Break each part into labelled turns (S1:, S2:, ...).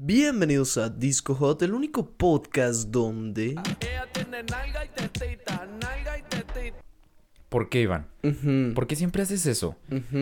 S1: Bienvenidos a Disco Hot, el único podcast donde...
S2: ¿Por qué, Iván? ¿Por qué siempre haces eso?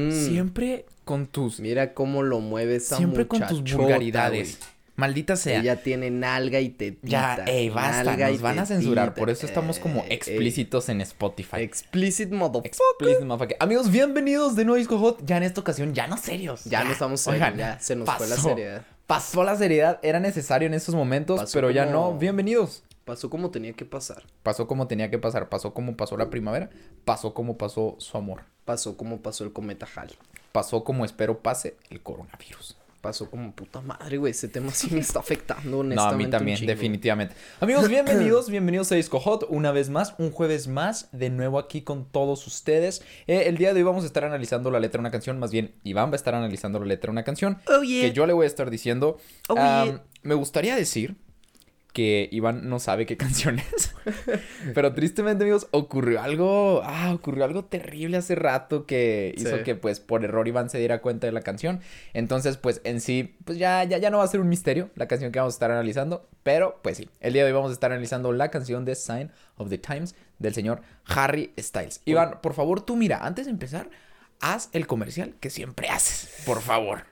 S2: Siempre con tus...
S1: Mira cómo lo mueve esa
S2: siempre con tus vulgaridades. Maldita sea.
S1: Ella tiene nalga y tetita.
S2: Ya, ey, basta,
S1: nalga y
S2: nos van a censurar. Por eso estamos como
S1: Eh,
S2: explícitos en
S1: eh,
S2: Spotify.
S1: explicit motherfucker.
S2: Explicit motherfucker. Amigos, bienvenidos de nuevo a Disco Hot. Ya en esta ocasión, ya no serios.
S1: Ya no estamos serios,
S2: Oigan,
S1: ya se nos fue la
S2: pasó.
S1: seriedad.
S2: Pasó la seriedad, era necesario en estos momentos,
S1: Pasó
S2: pero ya no. Bienvenidos.
S1: Pasó como tenía que pasar.
S2: Pasó como tenía que pasar, pasó como pasó la primavera, pasó como pasó su amor,
S1: Pasó como pasó el cometa Halley.
S2: pasó como espero pase el coronavirus.
S1: Pasó como puta madre, güey. Ese tema sí me está afectando, honestamente.
S2: No, a mí también, definitivamente. Amigos, bienvenidos, bienvenidos a Disco Hot, una vez más, un jueves más, de nuevo aquí con todos ustedes. Eh, el día de hoy vamos a estar analizando la letra de una canción, más bien Iván va a estar analizando la letra de una canción,
S1: Oh, yeah.
S2: que yo le voy a estar diciendo.
S1: Oh, yeah.
S2: Me gustaría decir que Iván no sabe qué canción es, pero tristemente, amigos, ocurrió algo, ah, ocurrió algo terrible hace rato que hizo
S1: Sí.
S2: que, pues, por error Iván se diera cuenta de la canción. Entonces, pues, en sí, pues ya, ya, ya no va a ser un misterio la canción que vamos a estar analizando, pero, pues sí, el día de hoy vamos a estar analizando la canción de Sign of the Times del señor Harry Styles. Iván, por favor, tú mira, antes de empezar, haz el comercial que siempre haces, por favor.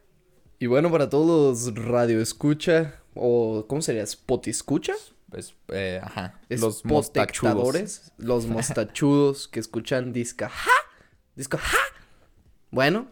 S1: Y bueno, para todos los radio escucha, o ¿cómo sería? ¿Spot escucha?
S2: Pues, eh, ajá, los mostachudos.
S1: Los mostachudos que escuchan disca ja, disco ja. Bueno,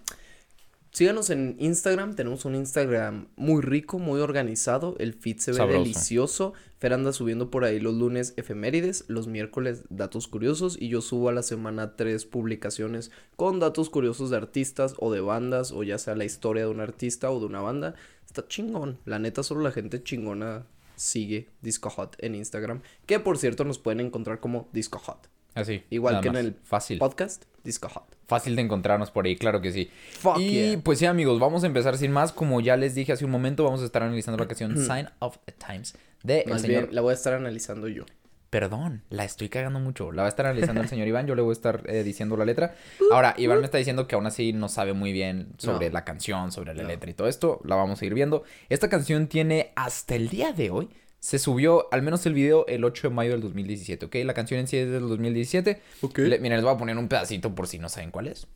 S1: síganos en Instagram, tenemos un Instagram muy rico, muy organizado, el feed se ve
S2: Sabroso.
S1: delicioso. Fer anda subiendo por ahí los lunes efemérides, los miércoles datos curiosos y yo subo a la semana tres publicaciones con datos curiosos de artistas o de bandas o ya sea la historia de un artista o de una banda. Está chingón, la neta solo la gente chingona sigue Disco Hot en Instagram, que por cierto nos pueden encontrar como Disco Hot.
S2: Así.
S1: Igual
S2: nada
S1: que en el
S2: Fácil.
S1: podcast Disco Hot.
S2: Fácil de encontrarnos por ahí, claro que sí.
S1: Fuck
S2: y
S1: yeah.
S2: pues sí, amigos, vamos a empezar sin más. Como ya les dije hace un momento, vamos a estar analizando la canción Sign of the Times de el
S1: Más
S2: señor.
S1: bien, la voy a estar analizando yo.
S2: Perdón, la estoy cagando mucho. La va a estar analizando el señor Iván, yo le voy a estar eh, diciendo la letra. Ahora, Iván me está diciendo que aún así no sabe muy bien sobre
S1: No.
S2: la canción, sobre la
S1: No.
S2: letra y todo esto. La vamos a ir viendo. Esta canción tiene hasta el día de hoy. Se subió al menos el video el 8 de mayo del 2017, ¿ok? La canción en sí es del 2017.
S1: Ok.
S2: Le- miren, les voy a poner un pedacito por si no saben cuál es.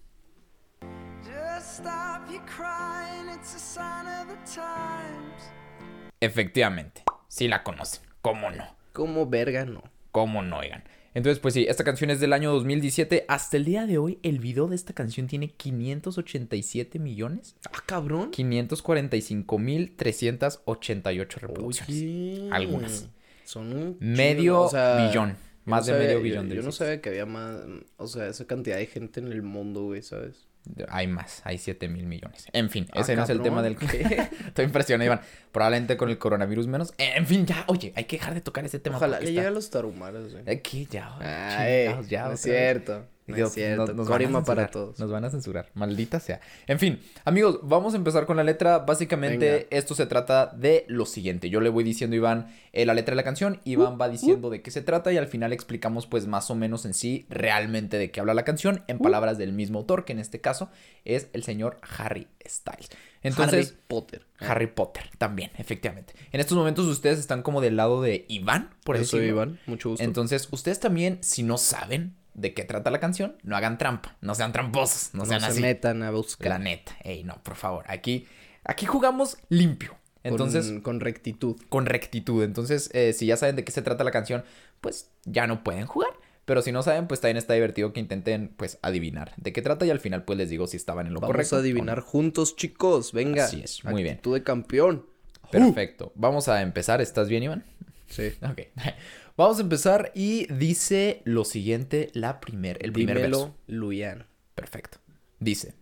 S2: Efectivamente, sí la conocen. ¿Cómo no?
S1: Como verga, no.
S2: ¿Cómo no, oigan? Entonces, pues sí, esta canción es del año 2017. Hasta el día de hoy, el video de esta canción tiene 587 millones.
S1: Ah, cabrón.
S2: 545 mil 388 reproducciones.
S1: Oye.
S2: Algunas.
S1: Son un
S2: Medio
S1: o sea,
S2: billón.
S1: yo
S2: Más
S1: no
S2: de
S1: sabía-
S2: medio
S1: yo-
S2: billón de
S1: Yo, no sabía que había más, o sea, esa cantidad de gente en el mundo, güey, ¿sabes?
S2: Hay más, hay 7 mil millones. En fin,
S1: Ah,
S2: ese no es el tema del que estoy impresionado, Iván. Probablemente con el coronavirus menos. En fin, ya, oye, hay que dejar de tocar ese tema.
S1: Ojalá le
S2: está-
S1: llegue a los tarumaras, güey.
S2: Aquí ya,
S1: eh,
S2: chingados, ya,
S1: no es
S2: vez.
S1: Cierto. No
S2: Dios,
S1: es cierto.
S2: nos-
S1: Corima para todos.
S2: Nos van a censurar, maldita sea. En fin, amigos, vamos a empezar con la letra. Básicamente,
S1: Venga.
S2: esto se trata de lo siguiente. Yo le voy diciendo a Iván eh, la letra de la canción, Iván va diciendo de qué se trata y al final explicamos pues más o menos en sí realmente de qué habla la canción en palabras del mismo autor, que en este caso es el señor Harry Styles. Entonces,
S1: Harry Potter.
S2: Harry, Potter también, efectivamente. En estos momentos ustedes están como del lado de Iván, por
S1: Yo
S2: decirlo.
S1: soy Iván, mucho gusto.
S2: Entonces, ustedes también, si no saben de qué trata la canción, no hagan trampa, no sean tramposos, no,
S1: no
S2: sean
S1: se
S2: así.
S1: metan a
S2: La
S1: buscar
S2: neta, ey, no, por favor, aquí, aquí jugamos limpio. Entonces,
S1: con, con rectitud.
S2: con rectitud. Entonces, eh, si ya saben de qué se trata la canción, pues ya no pueden jugar. Pero si no saben, pues también está divertido que intenten, pues, adivinar de qué trata y al final, pues, les digo si estaban en lo
S1: Vamos
S2: correcto.
S1: a
S2: o no.
S1: adivinar juntos, chicos. Venga.
S2: Así es, muy bien.
S1: Actitud de campeón.
S2: Perfecto. Vamos a empezar. ¿Estás bien, Iván?
S1: Sí.
S2: Ok. Vamos a empezar y dice lo siguiente, la primer, el primer
S1: Dímelo,
S2: verso.
S1: Luyan.
S2: Perfecto. Dice,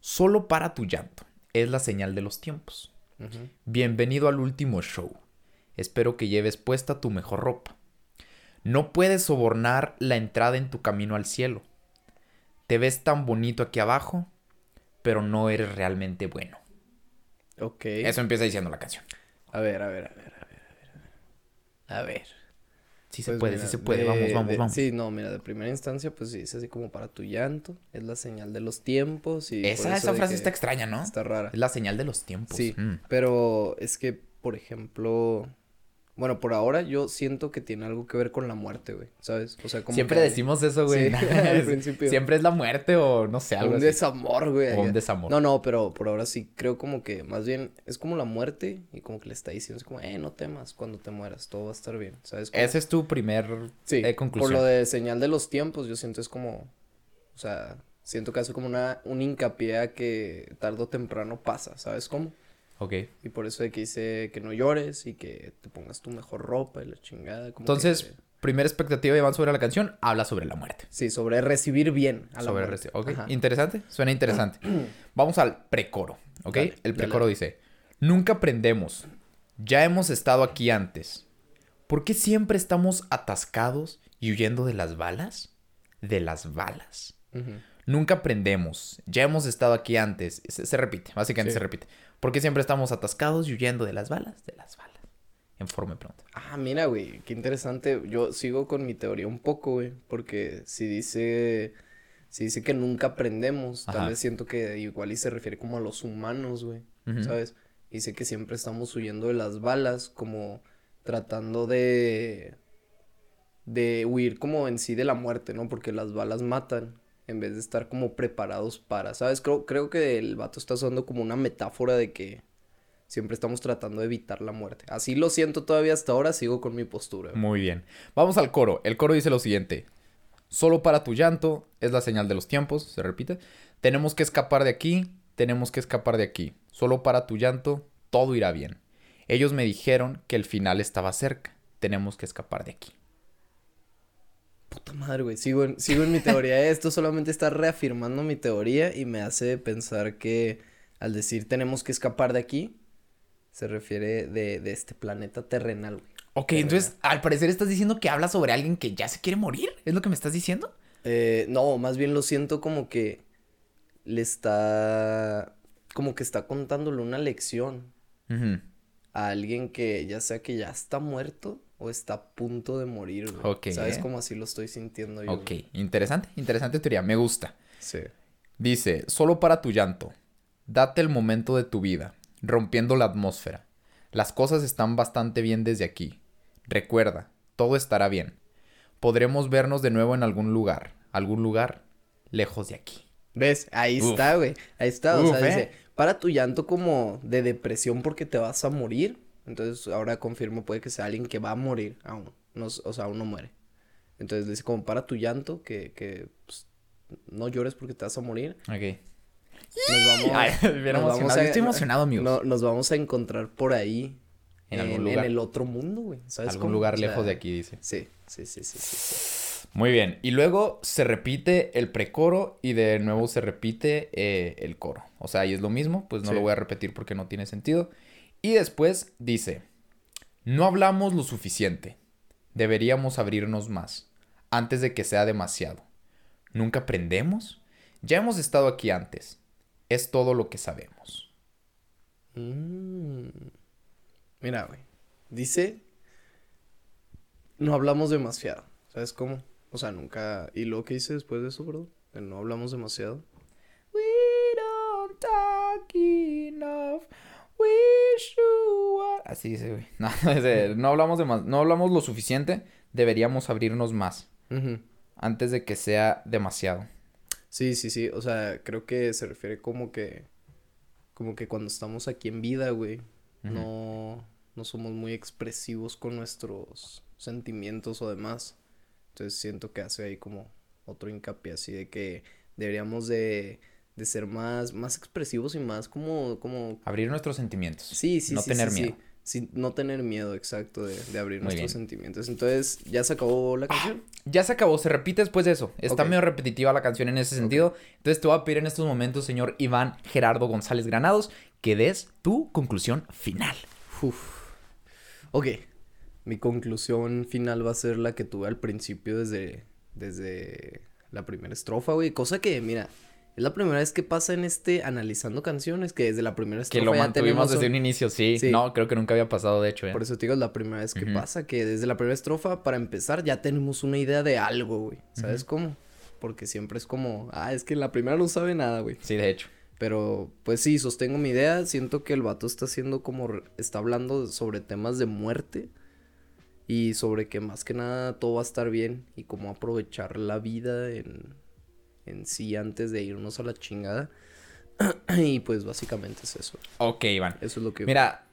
S2: solo para tu llanto es la señal de los tiempos. Bienvenido al último show. Espero que lleves puesta tu mejor ropa. No puedes sobornar la entrada en tu camino al cielo. Te ves tan bonito aquí abajo, pero no eres realmente bueno.
S1: Ok.
S2: Eso empieza diciendo la canción.
S1: A ver, a ver, a ver, a ver.
S2: Sí se
S1: Pues
S2: puede,
S1: mira,
S2: sí se puede.
S1: de-
S2: vamos, vamos,
S1: de-
S2: vamos.
S1: Sí, no, mira, de primera instancia, pues sí, dice así como para tu llanto, es la señal de los tiempos y
S2: esa esa frase está extraña, ¿no?
S1: Está rara.
S2: Es la señal de los tiempos.
S1: Sí,
S2: Mm.
S1: pero es que, por ejemplo, bueno, por ahora yo siento que tiene algo que ver con la muerte, güey, ¿sabes? O sea, como
S2: Siempre
S1: que
S2: decimos eso, güey.
S1: Sí, al principio.
S2: Siempre es la muerte o no sé, algo
S1: un
S2: así.
S1: desamor, güey.
S2: O un desamor.
S1: No, no, pero por ahora sí creo como que más bien es como la muerte y como que le está diciendo, es como, eh, no temas cuando te mueras, todo va a estar bien, ¿sabes? Como-
S2: Ese es tu primer
S1: Sí,
S2: eh,
S1: por
S2: conclusión.
S1: lo de señal de los tiempos, yo siento es como, o sea, siento que hace como una, un hincapié a que tarde o temprano pasa, ¿sabes cómo?
S2: Ok.
S1: Y por eso de que dice que no llores y que te pongas tu mejor ropa y la chingada. como
S2: Entonces,
S1: que-
S2: primera expectativa, Iván, sobre la canción, habla sobre la muerte.
S1: sí, sobre recibir bien a la
S2: sobre
S1: muerte.
S2: reci- Ok,
S1: Ajá.
S2: interesante, suena interesante. Vamos al precoro, ¿ok?
S1: Dale,
S2: El
S1: dale.
S2: precoro dice, nunca aprendemos, ya hemos estado aquí antes. ¿Por qué siempre estamos atascados y huyendo de las balas? De las balas. Nunca aprendemos, ya hemos estado aquí antes. Se, se repite, básicamente
S1: Sí.
S2: se repite. ¿Por qué siempre estamos atascados y huyendo de las balas? De las balas. En forma de pregunta.
S1: Ah, mira, güey, qué interesante. Yo sigo con mi teoría un poco, güey, porque si dice, si dice que nunca aprendemos,
S2: Ajá.
S1: tal vez siento que igual y se refiere como a los humanos, güey,
S2: Ujú.
S1: ¿sabes? Dice que siempre estamos huyendo de las balas, como tratando de, de huir como en sí de la muerte, ¿no? Porque las balas matan, en vez de estar como preparados para, ¿sabes? Creo, creo que el vato está usando como una metáfora de que siempre estamos tratando de evitar la muerte. Así lo siento todavía hasta ahora, sigo con mi postura.
S2: Muy bien. Vamos al coro. El coro dice lo siguiente. Solo para tu llanto es la señal de los tiempos, se repite. Tenemos que escapar de aquí, tenemos que escapar de aquí. Solo para tu llanto todo irá bien. Ellos me dijeron que el final estaba cerca. Tenemos que escapar de aquí.
S1: Puta madre, güey. Sigo en, sigo en mi teoría. Esto solamente está reafirmando mi teoría y me hace pensar que al decir tenemos que escapar de aquí, se refiere de, de este planeta terrenal, güey.
S2: Ok, entonces al parecer estás diciendo que habla sobre alguien que ya se quiere morir. ¿Es lo que me estás diciendo?
S1: Eh, no, más bien lo siento como que le está, como que está contándole una lección a alguien que ya sea que ya está muerto o está a punto de morir, güey.
S2: Ok.
S1: ¿Sabes cómo así lo estoy sintiendo yo?
S2: Ok, interesante, interesante teoría. Me gusta.
S1: Sí.
S2: Dice, solo para tu llanto, date el momento de tu vida, rompiendo la atmósfera. Las cosas están bastante bien desde aquí. Recuerda, todo estará bien. Podremos vernos de nuevo en algún lugar, algún lugar lejos de aquí.
S1: ¿Ves? Ahí
S2: Uf.
S1: está, güey. Ahí está. O sea,
S2: ¿eh?
S1: dice, para tu llanto como de depresión porque te vas a morir. Entonces, ahora confirmo, puede que sea alguien que va a morir aún. No, o sea, aún no muere. Entonces, dice como para tu llanto que, que pues, no llores porque te vas a morir.
S2: Ok.
S1: Nos vamos,
S2: Ay, bien
S1: nos vamos.
S2: Yo estoy emocionado, amigos.
S1: no- nos vamos a encontrar por ahí.
S2: En
S1: En,
S2: algún
S1: en
S2: lugar.
S1: el otro mundo, güey. ¿Sabes
S2: Algún
S1: cómo?
S2: lugar
S1: O sea,
S2: lejos de aquí, dice.
S1: Sí, sí, sí, sí, sí, sí.
S2: Muy bien. Y luego se repite el precoro y de nuevo se repite eh, el coro. O sea, ahí es lo mismo, pues no
S1: Sí.
S2: lo voy a repetir porque no tiene sentido. Y después dice, no hablamos lo suficiente. Deberíamos abrirnos más, antes de que sea demasiado. ¿Nunca aprendemos? Ya hemos estado aquí antes. Es todo lo que sabemos.
S1: Mm. Mira, güey. Dice. No hablamos demasiado. ¿Sabes cómo? O sea, nunca. ¿Y lo que dice después de eso, bro? No hablamos demasiado.
S2: We don't talk enough. We Así dice, güey. No, hablamos de más, no hablamos lo suficiente. Deberíamos abrirnos más antes de que sea demasiado.
S1: Sí, sí, sí. O sea, creo que se refiere como que. Como que cuando estamos aquí en vida, güey. No. No somos muy expresivos con nuestros sentimientos o demás. Entonces siento que hace ahí como otro hincapié así de que deberíamos de, de ser más, más expresivos y más como, como
S2: Abrir nuestros sentimientos.
S1: Sí, sí,
S2: No
S1: sí,
S2: tener
S1: sí,
S2: miedo.
S1: sí. Sí, no tener miedo, exacto, de, de abrir
S2: Muy
S1: nuestros
S2: bien.
S1: sentimientos. Entonces, ¿ya se acabó la canción?
S2: Ya se acabó, se repite después de eso. Está medio repetitiva la canción en ese sentido. Entonces te voy a pedir en estos momentos, señor Iván Gerardo González Granados, que des tu conclusión final.
S1: Uf. Ok. Mi conclusión final va a ser la que tuve al principio desde, desde la primera estrofa, güey. Cosa que, mira, Es la primera vez que pasa en este analizando canciones, que desde la primera
S2: Que
S1: estrofa
S2: lo
S1: ya
S2: mantuvimos desde
S1: un-
S2: inicio, sí.
S1: Sí.
S2: No, creo que nunca había pasado, de hecho, ¿eh?
S1: Por eso te digo, es la primera vez que pasa, que desde la primera estrofa, para empezar, ya tenemos una idea de algo, güey. ¿Sabes cómo? Porque siempre es como, ah, es que en la primera no sabe nada, güey.
S2: Sí, de hecho.
S1: Pero, pues sí, sostengo mi idea. Siento que el vato está haciendo como, está hablando sobre temas de muerte. Y sobre que más que nada todo va a estar bien. Y cómo aprovechar la vida en, en sí antes de irnos a la chingada. y pues básicamente es eso.
S2: Ok, Iván.
S1: Eso es lo que...
S2: Mira,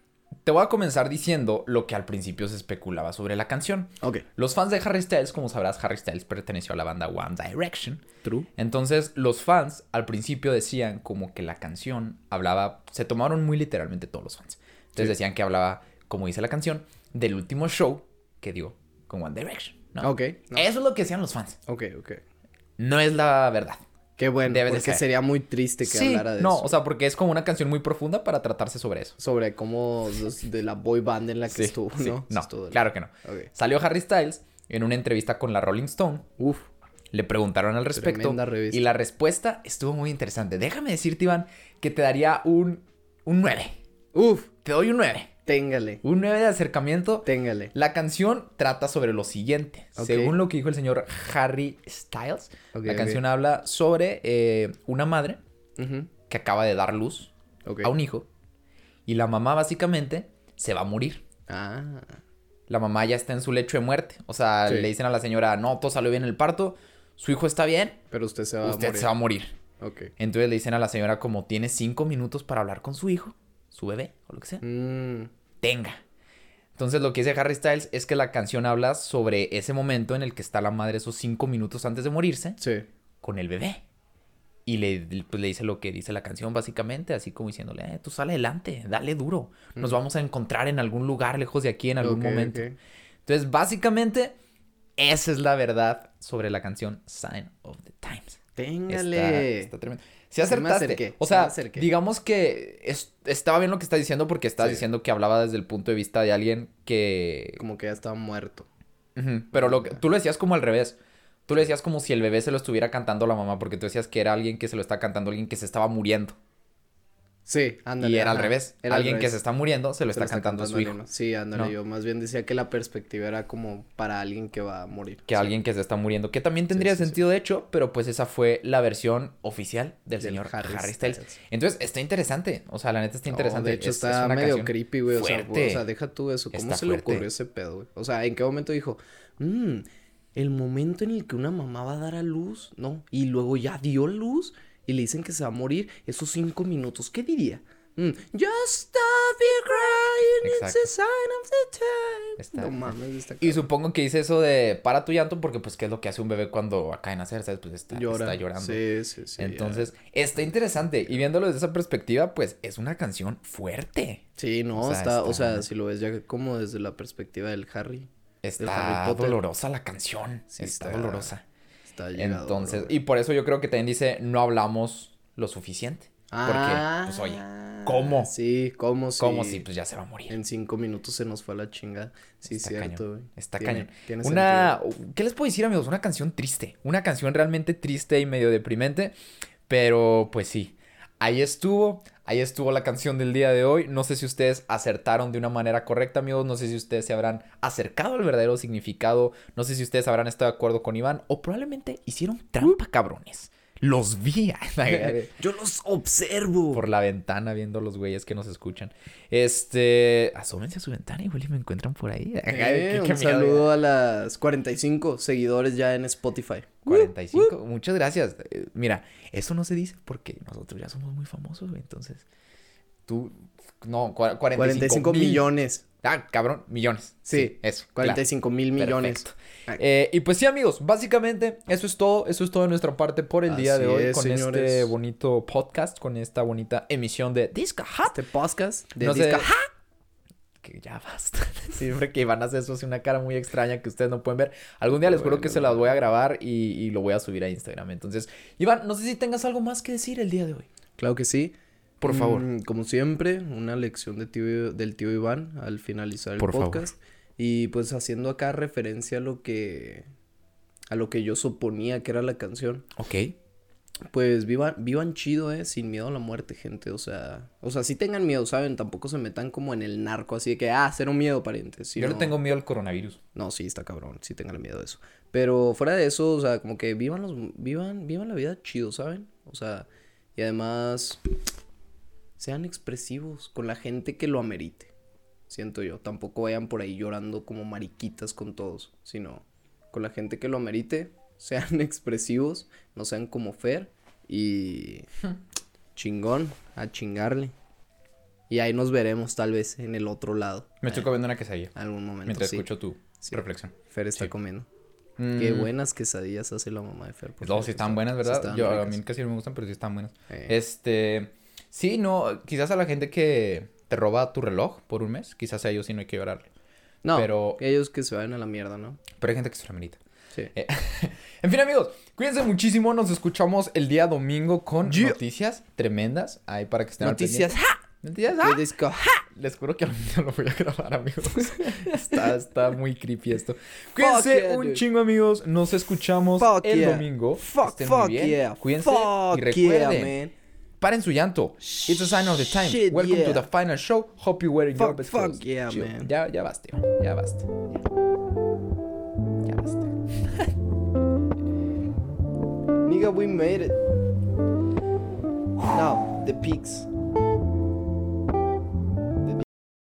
S2: te voy a comenzar diciendo lo que al principio se especulaba sobre la canción.
S1: Ok.
S2: Los fans de Harry Styles, como sabrás, Harry Styles perteneció a la banda One Direction.
S1: True.
S2: Entonces, los fans al principio decían como que la canción hablaba, se tomaron muy literalmente todos los fans. Entonces
S1: Sí.
S2: decían que hablaba, como dice la canción, del último show que dio con One Direction. ¿no?
S1: Ok. no.
S2: Eso es lo que decían los fans.
S1: Ok, ok.
S2: No es la verdad.
S1: Qué bueno,
S2: Debes de
S1: porque
S2: ser.
S1: sería muy triste que
S2: sí,
S1: hablara de
S2: no,
S1: eso.
S2: o sea, porque es como una canción muy profunda para tratarse sobre eso.
S1: Sobre cómo los- de la boy band en la que
S2: Sí,
S1: estuvo,
S2: sí,
S1: ¿no?
S2: No,
S1: Estuvo
S2: claro que no. Salió Harry Styles en una entrevista con la Rolling Stone.
S1: Uf.
S2: Le preguntaron al respecto. Y la respuesta estuvo muy interesante. Déjame decirte, Iván, que te daría un, un 9.
S1: Uf.
S2: Te doy un 9.
S1: Téngale.
S2: Un 9 de acercamiento.
S1: Téngale.
S2: La canción trata sobre lo siguiente. Según lo que dijo el señor Harry Styles, la canción habla sobre eh, una madre que acaba de dar luz a un hijo. Y la mamá básicamente se va a morir.
S1: Ah.
S2: La mamá ya está en su lecho de muerte. O sea,
S1: Sí.
S2: le dicen a la señora, no, todo salió bien en el parto. Su hijo está bien.
S1: Pero usted se va
S2: usted
S1: a morir.
S2: se va a morir. Entonces le dicen a la señora como tiene cinco minutos para hablar con su hijo, su bebé o lo que sea.
S1: Mm.
S2: Tenga. Entonces lo que dice Harry Styles es que la canción habla sobre ese momento en el que está la madre esos cinco minutos antes de morirse
S1: Sí.
S2: con el bebé. Y le, pues, le dice lo que dice la canción básicamente, así como diciéndole, eh, tú sale adelante, dale duro. Nos vamos a encontrar en algún lugar lejos de aquí en algún momento. Entonces básicamente esa es la verdad sobre la canción Sign of the Times.
S1: Téngale.
S2: Está, está tremendo. Si acertaste.
S1: acerqué,
S2: o sea, digamos que es- estaba bien lo que estás diciendo porque estás
S1: Sí.
S2: diciendo que hablaba desde el punto de vista de alguien que...
S1: Como que ya estaba muerto.
S2: Pero lo que, tú lo decías como al revés. Tú lo decías como si el bebé se lo estuviera cantando la mamá porque tú decías que era alguien que se lo está cantando alguien que se estaba muriendo.
S1: Sí, ándale.
S2: y era al revés.
S1: Era al
S2: alguien que se está muriendo se lo
S1: Se
S2: está, cantando, a su hijo.
S1: Sí, ándale.
S2: ¿no?
S1: Yo más bien decía que la perspectiva era como para alguien que va a morir.
S2: Que
S1: Sí.
S2: alguien que se está muriendo. Que también tendría
S1: sí, sí.
S2: sentido de hecho, pero pues esa fue la versión oficial del,
S1: Del
S2: señor
S1: Harry
S2: Harry, Styles.
S1: Styles.
S2: Entonces está interesante. O sea, la neta está
S1: No,
S2: interesante.
S1: de hecho,
S2: Es- es
S1: está medio creepy, güey. O sea,
S2: fuerte.
S1: o sea, deja tú eso. ¿Cómo
S2: Está
S1: se le ocurrió ese pedo, güey? O sea, ¿en qué momento dijo, mmm, el momento en el que una mamá va a dar a luz, no? Y luego ya dio luz y le dicen que se va a morir esos cinco minutos. ¿Qué diría? Mm, Just stop your crying, it's a sign of the time.
S2: Está-
S1: No mames, está
S2: Y supongo que dice eso de para tu llanto porque pues qué es lo que hace un bebé cuando acaba de nacer, ¿sabes? Pues está,
S1: Llora.
S2: está llorando.
S1: Sí, sí, sí.
S2: Entonces, está interesante. Y viéndolo desde esa perspectiva, pues es una canción fuerte.
S1: Sí, no,
S2: o sea,
S1: está, o sea, si lo ves ya como desde la perspectiva del Harry,
S2: Está
S1: Harry
S2: dolorosa la canción.
S1: Sí,
S2: está,
S1: está-
S2: dolorosa.
S1: Está llegado.
S2: Entonces,
S1: bro.
S2: y por eso yo creo que también dice, no hablamos lo suficiente.
S1: Ah,
S2: pues, oye, ¿cómo?
S1: Sí, ¿cómo sí?
S2: Como si pues ya se va a morir.
S1: En cinco minutos se nos fue a la chingada. Sí,
S2: Está
S1: cierto, güey.
S2: Está
S1: Tiene-
S2: cañón.
S1: tiene
S2: Una, ¿qué les puedo decir, amigos? Una canción triste. Una canción realmente triste y medio deprimente. Pero, pues sí. Ahí estuvo. Ahí estuvo la canción del día de hoy. No sé si ustedes acertaron de una manera correcta, amigos. No sé si ustedes se habrán acercado al verdadero significado. No sé si ustedes habrán estado de acuerdo con Iván. O probablemente hicieron trampa, cabrones. Los vi.
S1: Yo los observo.
S2: por la ventana viendo los güeyes que nos escuchan. Este, asómense a su ventana igual y me encuentran por ahí.
S1: Eh,
S2: Qué- qué
S1: un saludo a las 45 seguidores ya en Spotify.
S2: 45. Muchas gracias. Eh, Mira, eso no se dice porque nosotros ya somos muy famosos, güey. Entonces, tú, no, cua- 45,
S1: 45
S2: mil.
S1: millones.
S2: Ah, cabrón, millones.
S1: Sí,
S2: eso.
S1: 45 mil
S2: claro.
S1: millones.
S2: Perfecto.
S1: Ah.
S2: Eh, y pues sí, amigos, básicamente eso es todo. Eso es todo de nuestra parte por el día de hoy
S1: es,
S2: con
S1: señores.
S2: este bonito podcast, con esta bonita emisión de Disco Hot.
S1: Este podcast de
S2: No sé-
S1: Disca-
S2: que ya basta. Siempre que Iván hace eso, hace una cara muy extraña que ustedes no pueden ver. Algún día les juro que
S1: Bueno,
S2: se las voy a grabar y, y lo voy a subir a Instagram. Entonces, Iván, no sé si tengas algo más que decir el día de hoy.
S1: Claro que sí.
S2: Por favor.
S1: Mm, como siempre, una lección de tío, del tío Iván al finalizar el
S2: Por favor.
S1: podcast. Y pues haciendo acá referencia a lo que a lo que yo suponía que era la canción.
S2: Ok.
S1: Pues vivan, vivan chido, eh, sin miedo a la muerte, gente. O sea, o sea, sí tengan miedo, ¿saben? Tampoco se metan como en el narco, así de que, ah, cero miedo, parientes.
S2: Yo
S1: sino-
S2: tengo miedo al coronavirus.
S1: No, sí, está cabrón, sí tengan miedo de eso. Pero fuera de eso, o sea, como que vivan los, vivan, vivan la vida chido, ¿saben? O sea, y además, sean expresivos con la gente que lo amerite. Siento yo, tampoco vayan por ahí llorando como mariquitas con todos, sino con la gente que lo amerite, sean expresivos, no sean como Fer y chingón, a chingarle. Y ahí nos veremos tal vez en el otro lado,
S2: Me estoy comiendo una quesadilla
S1: algún momento.
S2: mientras
S1: sí.
S2: escucho tu
S1: Sí.
S2: reflexión.
S1: Fer está
S2: Sí.
S1: comiendo. Qué
S2: Mm,
S1: buenas quesadillas hace la mamá de Fer. por
S2: No, sí están
S1: está-
S2: buenas, ¿verdad? Yo, a
S1: ricas.
S2: mí casi no me gustan, pero sí están buenas.
S1: Eh,
S2: Este, sí, no, quizás a la gente que te roba tu reloj por un mes, quizás a ellos sí no hay que llorarle.
S1: no,
S2: pero-
S1: ellos que se vayan a la mierda, ¿no?
S2: Pero hay gente que se amerita.
S1: Sí.
S2: Eh, En fin, amigos, cuídense muchísimo. Nos escuchamos el día domingo con
S1: Yeah.
S2: noticias tremendas. Ahí para que estén al
S1: Noticias.
S2: pendiente.
S1: ¡ja!
S2: Noticias. ¡ah!
S1: disco.
S2: Les juro que día lo voy a grabar, amigos. está, está muy creepy esto. Cuídense
S1: yeah,
S2: un
S1: dude.
S2: chingo, amigos. Nos escuchamos
S1: Fuck
S2: el
S1: yeah.
S2: domingo.
S1: Fuck,
S2: Estén muy
S1: fuck
S2: bien.
S1: yeah.
S2: Cuídense
S1: Fuck
S2: y recuerden.
S1: man.
S2: Paren su llanto. It's a sign of the time.
S1: Shit,
S2: Welcome
S1: yeah.
S2: to the final show. Hope you're wearing your best
S1: fuck
S2: clothes.
S1: yeah,
S2: Chill.
S1: man.
S2: Ya, ya basta. Ya basta. Ya basta.
S1: Nigga, we made it. Now, the peaks.